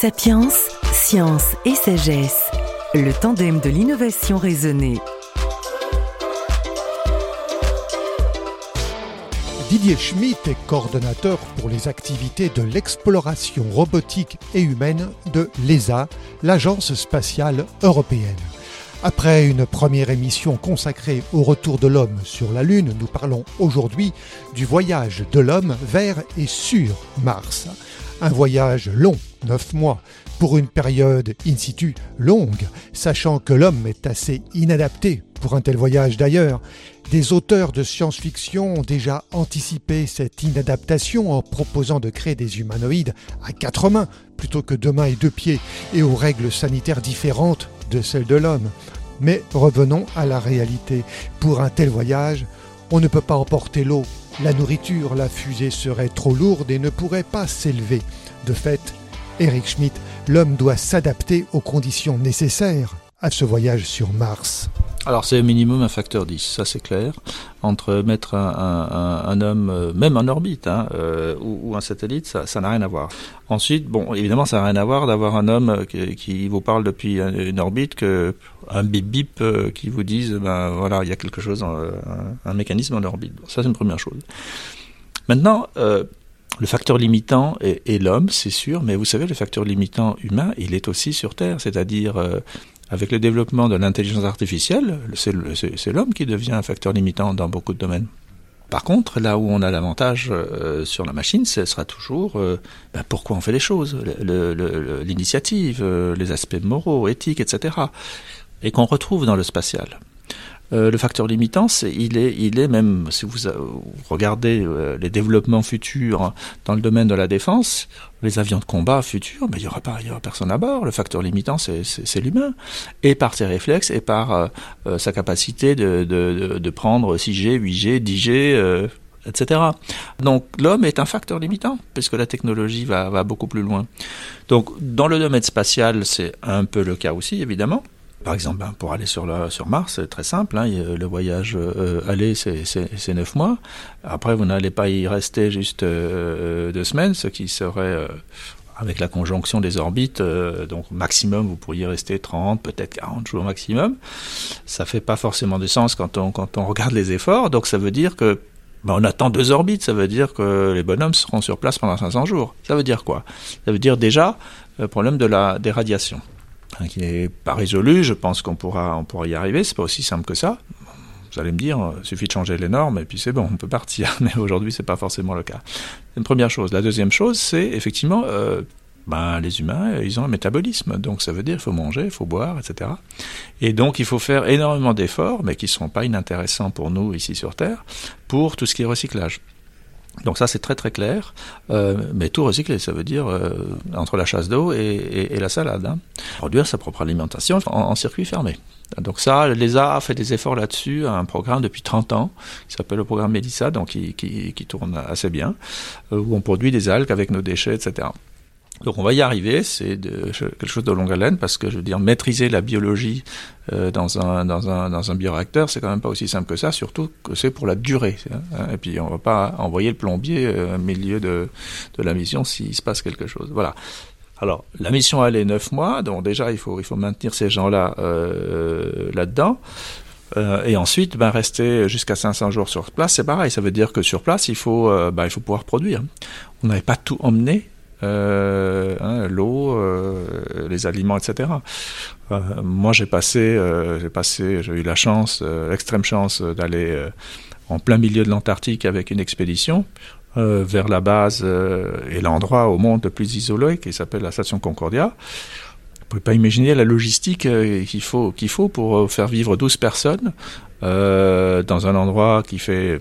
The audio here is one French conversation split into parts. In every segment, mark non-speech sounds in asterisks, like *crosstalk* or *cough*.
Sapiens, science et sagesse, le tandem de l'innovation raisonnée. Didier Schmitt est coordonnateur pour les activités de l'exploration robotique et humaine de l'ESA, l'Agence spatiale européenne. Après une première émission consacrée au retour de l'homme sur la Lune, nous parlons aujourd'hui du voyage de l'homme vers et sur Mars. Un voyage long, neuf mois, pour une période in situ longue, sachant que l'homme est assez inadapté pour un tel voyage d'ailleurs. Des auteurs de science-fiction ont déjà anticipé cette inadaptation en proposant de créer des humanoïdes à quatre mains plutôt que deux mains et deux pieds et aux règles sanitaires différentes de celles de l'homme. Mais revenons à la réalité. Pour un tel voyage, on ne peut pas emporter l'eau, la nourriture, la fusée serait trop lourde et ne pourrait pas s'élever. De fait, Eric Schmidt, l'homme doit s'adapter aux conditions nécessaires à ce voyage sur Mars. Alors c'est minimum un facteur 10, ça c'est clair. Entre mettre un, homme, euh, même en orbite, hein, euh, ou, un satellite, ça n'a rien à voir. Ensuite, bon, évidemment, ça n'a rien à voir d'avoir un homme euh, qui, vous parle depuis une orbite que un bip bip qui vous dise, ben voilà, il y a quelque chose, un, mécanisme en orbite. ça c'est une première chose. Maintenant, le facteur limitant est, l'homme, c'est sûr, mais vous savez, le facteur limitant humain, il est aussi sur Terre, c'est-à-dire avec le développement de l'intelligence artificielle, c'est l'homme qui devient un facteur limitant dans beaucoup de domaines. Par contre, là où on a l'avantage euh, sur la machine, ce sera toujours euh, ben, pourquoi on fait les choses, l'initiative, euh, les aspects moraux, éthiques, etc. Et qu'on retrouve dans le spatial. Euh, le facteur limitant, il est, il est même, si vous, regardez euh, les développements futurs dans le domaine de la défense, les avions de combat futurs, mais il y aura pas, personne à bord. Le facteur limitant, c'est l'humain, et par ses réflexes et par euh, sa capacité de, prendre 6G, 8G, 10G. etc. Donc l'homme est un facteur limitant, puisque la technologie va, va beaucoup plus loin. Donc dans le domaine spatial, c'est un peu le cas aussi, évidemment. Par exemple, ben, pour aller sur, sur Mars, c'est très simple. Hein, le voyage euh, aller, c'est neuf mois. Après, vous n'allez pas y rester juste euh, deux semaines, ce qui serait, euh, avec la conjonction des orbites, donc maximum, vous pourriez rester 30, peut-être 40 jours maximum. Ça fait pas forcément de sens quand on, quand on regarde les efforts. Donc, ça veut dire que ben, on attend deux orbites, ça veut dire que les bonhommes seront sur place pendant 500 jours. Ça veut dire quoi? Ça veut dire déjà le problème de la des radiations. Qui n'est pas résolu. Je pense qu'on pourra, on pourra y arriver. C'est pas aussi simple que ça. Vous allez me dire, il suffit de changer les normes et puis c'est bon, on peut partir. *laughs* Mais aujourd'hui, c'est pas forcément le cas. Une première chose. La deuxième chose, c'est effectivement, euh, ben, les humains, ils ont un métabolisme. Donc ça veut dire, il faut manger, il faut boire, etc. Et donc, il faut faire énormément d'efforts, mais qui ne seront pas inintéressants pour nous ici sur Terre, pour tout ce qui est recyclage. Donc ça c'est très très clair, euh, mais tout recycler, ça veut dire euh, entre la chasse d'eau et, la salade. Hein. Produire sa propre alimentation en, circuit fermé. Donc ça, l'ESA a fait des efforts là-dessus, un programme depuis 30 ans, qui s'appelle le programme Mélissa, donc qui, qui, qui, tourne assez bien, euh, où on produit des algues avec nos déchets, etc. Donc on va y arriver, c'est quelque chose de longue haleine parce que je veux dire maîtriser la biologie euh, dans un dans un dans un bioréacteur, c'est quand même pas aussi simple que ça, surtout que c'est pour la durée. Et puis on va pas envoyer le plombier euh, au milieu de de la mission s'il se passe quelque chose. Voilà. Alors la mission elle est neuf mois, donc déjà il faut il faut maintenir ces gens-là euh, là-dedans. Euh, et ensuite, ben, rester jusqu'à 500 jours sur place, c'est pareil. Ça veut dire que sur place, il faut, ben, il faut pouvoir produire. On n'avait pas tout emmené, hein, l'eau, euh, les aliments, etc. Euh, moi, j'ai passé, j'ai passé, j'ai eu la chance, l'extrême chance d'aller en plein milieu de l'Antarctique avec une expédition. vers la base et l'endroit au monde le plus isolé qui s'appelle la station Concordia. Vous pouvez pas imaginer la logistique qu'il faut, qu'il faut pour faire vivre 12 personnes dans un endroit qui fait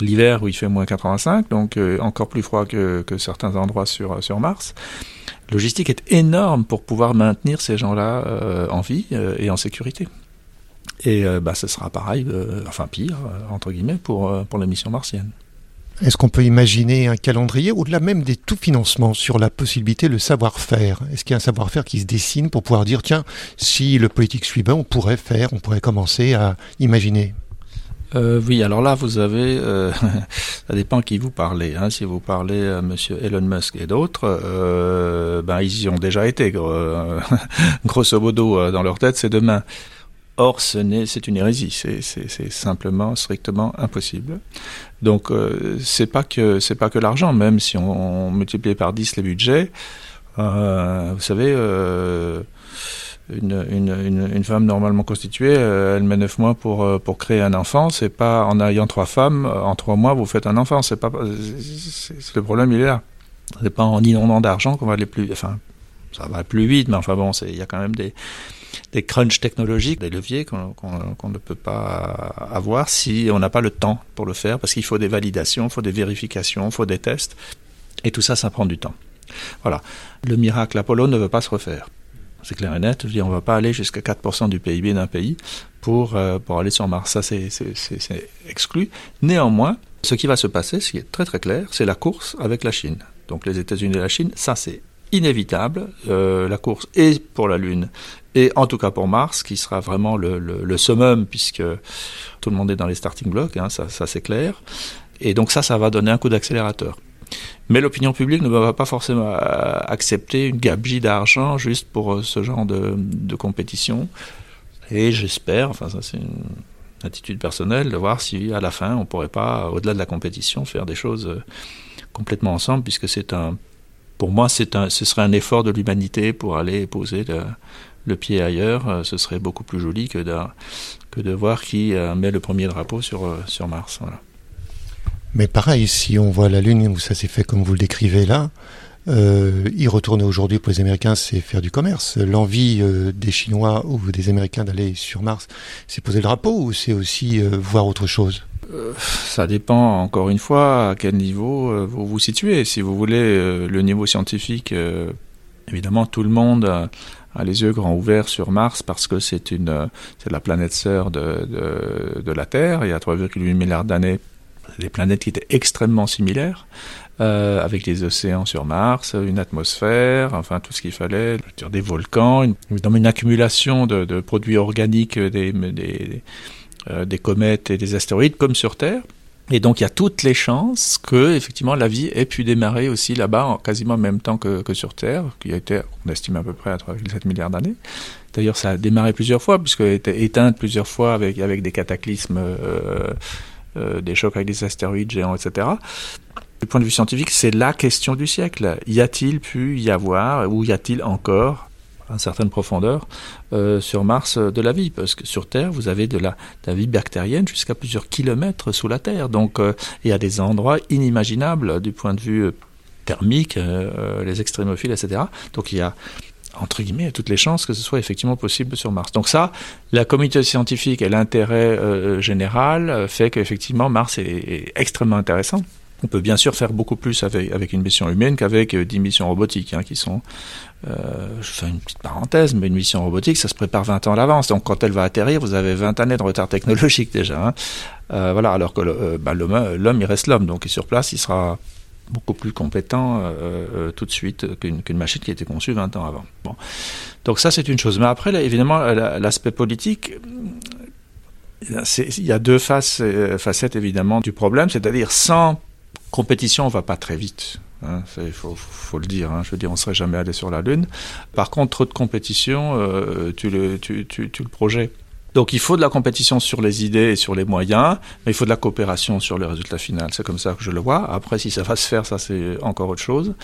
l'hiver où il fait moins 85, donc euh, encore plus froid que, certains endroits sur, sur Mars. Logistique est énorme pour pouvoir maintenir ces gens-là euh, en vie euh, et en sécurité. Et bah, ce sera pareil, enfin pire, entre guillemets, pour, pour la mission martienne. Est-ce qu'on peut imaginer un calendrier, au-delà même des tout financements, sur la possibilité, le savoir-faire? Est-ce qu'il y a un savoir-faire qui se dessine pour pouvoir dire, tiens, si le politique bien, on pourrait faire, on pourrait commencer à imaginer? Euh, oui, alors là, vous avez, euh, *laughs* ça dépend qui vous parlez. Hein. Si vous parlez à Monsieur Elon Musk et d'autres, euh, ben ils y ont déjà été. *laughs* grosso modo, dans leur tête, c'est demain. Or, ce n'est, c'est une hérésie. C'est, simplement, strictement impossible. Donc, c'est pas que, c'est pas que l'argent. Même si on, on multiplie par 10 les budgets, vous savez une, une, une, femme normalement constituée, euh, elle met neuf mois pour, euh, pour créer un enfant. C'est pas en ayant trois femmes, euh, en trois mois, vous faites un enfant. C'est pas, c'est, le problème, il est là. C'est pas en inondant d'argent qu'on va aller plus, enfin, ça va plus vite, mais enfin bon, il y a quand même des, des crunchs technologiques, des leviers qu'on, qu'on, ne peut pas avoir si on n'a pas le temps pour le faire, parce qu'il faut des validations, il faut des vérifications, il faut des tests. Et tout ça, ça prend du temps. Voilà. Le miracle Apollo ne veut pas se refaire. C'est clair et net. Je dis, on ne va pas aller jusqu'à 4% du PIB d'un pays pour, euh, pour aller sur Mars. Ça, c'est exclu. Néanmoins, ce qui va se passer, ce qui est très très clair, c'est la course avec la Chine. Donc les États-Unis et la Chine, ça c'est inévitable. Euh, la course est pour la Lune et en tout cas pour Mars, qui sera vraiment le, summum puisque tout le monde est dans les starting blocks, hein, ça c'est clair. Et donc ça, ça va donner un coup d'accélérateur. Mais l'opinion publique ne va pas forcément euh, accepter une gabegie d'argent juste pour euh, ce genre de, compétition. Et j'espère, enfin ça c'est une attitude personnelle, de voir si à la fin on pourrait pas, au-delà de la compétition, faire des choses euh, complètement ensemble, puisque c'est un, pour moi, c'est un, ce serait un effort de l'humanité pour aller poser le, pied ailleurs. Ce serait beaucoup plus joli que de, que de voir qui met le premier drapeau sur, sur Mars. Voilà. Mais pareil, si on voit la Lune où ça s'est fait comme vous le décrivez là, euh, y retourner aujourd'hui pour les Américains, c'est faire du commerce. L'envie euh, des Chinois ou des Américains d'aller sur Mars, c'est poser le drapeau ou c'est aussi euh, voir autre chose? Ça dépend encore une fois à quel niveau vous vous situez. Si vous voulez le niveau scientifique, évidemment tout le monde a les yeux grands ouverts sur Mars parce que c'est la planète sœur de la Terre. Il y a 3,8 milliards d'années des planètes qui étaient extrêmement similaires, euh, avec des océans sur Mars, une atmosphère, enfin tout ce qu'il fallait, des volcans, une, une accumulation de, produits organiques des, des, euh, des comètes et des astéroïdes comme sur Terre. Et donc il y a toutes les chances que effectivement la vie ait pu démarrer aussi là-bas en quasiment en même temps que, sur Terre, qui a été, on estime à peu près à 3,7 milliards d'années. D'ailleurs, ça a démarré plusieurs fois, puisqu'elle a été éteinte plusieurs fois avec, des cataclysmes euh, euh, des chocs avec des astéroïdes géants, etc. Du point de vue scientifique, c'est la question du siècle. Y a-t-il pu y avoir, ou y a-t-il encore, à une certaine profondeur, euh, sur Mars de la vie? Parce que sur Terre, vous avez de la, vie bactérienne jusqu'à plusieurs kilomètres sous la Terre. Donc euh, il y a des endroits inimaginables du point de vue thermique, les extrémophiles, etc. Donc il y a entre guillemets, toutes les chances que ce soit effectivement possible sur Mars. Donc ça, la communauté scientifique et l'intérêt euh, général euh, fait qu'effectivement Mars est, extrêmement intéressant. On peut bien sûr faire beaucoup plus avec, une mission humaine qu'avec euh, 10 missions robotiques, hein, qui sont, euh, je fais une petite parenthèse, mais une mission robotique, ça se prépare 20 ans à l'avance. Donc quand elle va atterrir, vous avez 20 années de retard technologique déjà. Hein. Voilà, alors que bah, l'homme, il reste l'homme, donc sur place, il sera beaucoup plus compétent euh, euh, tout de suite qu'une machine qui a été conçue 20 ans avant. Donc ça, c'est une chose. Mais après, évidemment, l'aspect politique, il y a deux faces, euh, facettes, évidemment, du problème. C'est-à-dire, sans compétition, on va pas très vite. Il hein, faut, faut, le dire. Hein, je veux dire, on serait jamais allé sur la Lune. Par contre, trop de compétition, euh, tu, le, tu, tu, le projettes donc il faut de la compétition sur les idées et sur les moyens, mais il faut de la coopération sur le résultat final. C'est comme ça que je le vois. Après, si ça va se faire, ça c'est encore autre chose.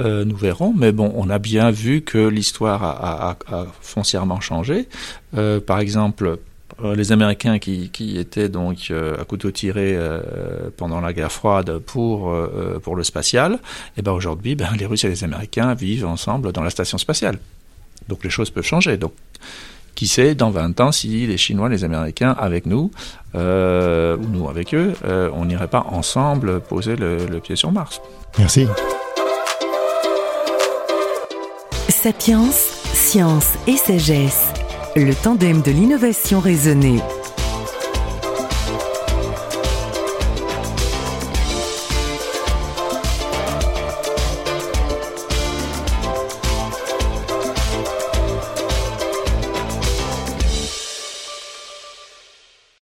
Euh, nous verrons. Mais bon, on a bien vu que l'histoire a, a, a, foncièrement changé. Euh, par exemple, euh, les Américains qui, qui étaient donc euh, à couteau tiré euh, pendant la guerre froide pour pour le spatial, et eh ben aujourd'hui, ben les Russes et les Américains vivent ensemble dans la station spatiale. Donc les choses peuvent changer. Donc qui sait, dans 20 ans, si les Chinois, les Américains avec nous, euh, ou nous avec eux, euh, on n'irait pas ensemble poser le, le pied sur Mars. Merci. Sapiens, science et sagesse, le tandem de l'innovation raisonnée.